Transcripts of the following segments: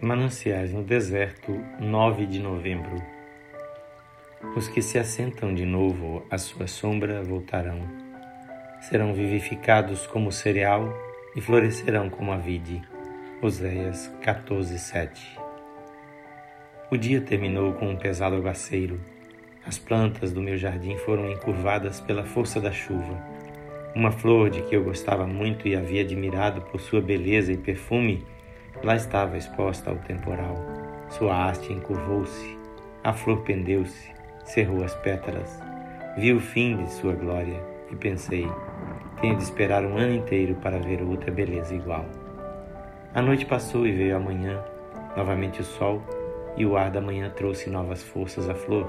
Mananciais no deserto, 9 de novembro. Os que se assentam de novo à sua sombra voltarão. Serão vivificados como cereal e florescerão como a vide. Oséias 14, 7. O dia terminou com um pesado aguaceiro. As plantas do meu jardim foram encurvadas pela força da chuva. Uma flor de que eu gostava muito e havia admirado por sua beleza e perfume Lá estava exposta ao temporal. Sua haste encurvou-se, a flor pendeu-se, cerrou as pétalas. Vi o fim de sua glória e pensei: tenho de esperar um ano inteiro para ver outra beleza igual. A noite passou e veio a manhã, novamente o sol, e o ar da manhã trouxe novas forças à flor.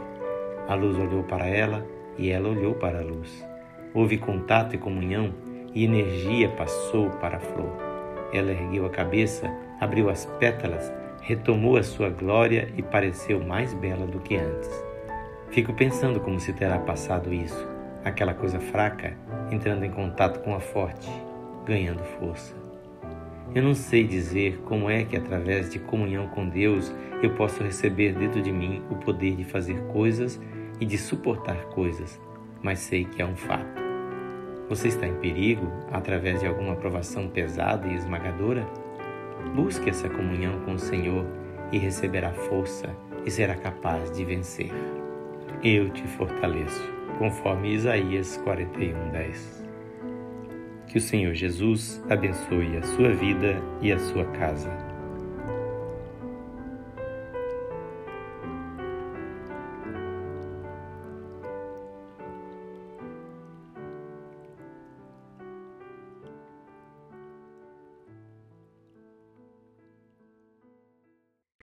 A luz olhou para ela e ela olhou para a luz. Houve contato e comunhão, e energia passou para a flor. Ela ergueu a cabeça, abriu as pétalas, retomou a sua glória e pareceu mais bela do que antes. Fico pensando como se terá passado isso, aquela coisa fraca entrando em contato com a forte, ganhando força. Eu não sei dizer como é que, através de comunhão com Deus, eu posso receber dentro de mim o poder de fazer coisas e de suportar coisas, mas sei que é um fato. Você está em perigo através de alguma provação pesada e esmagadora? Busque essa comunhão com o Senhor e receberá força e será capaz de vencer. Eu te fortaleço, conforme Isaías 41:10. Que o Senhor Jesus abençoe a sua vida e a sua casa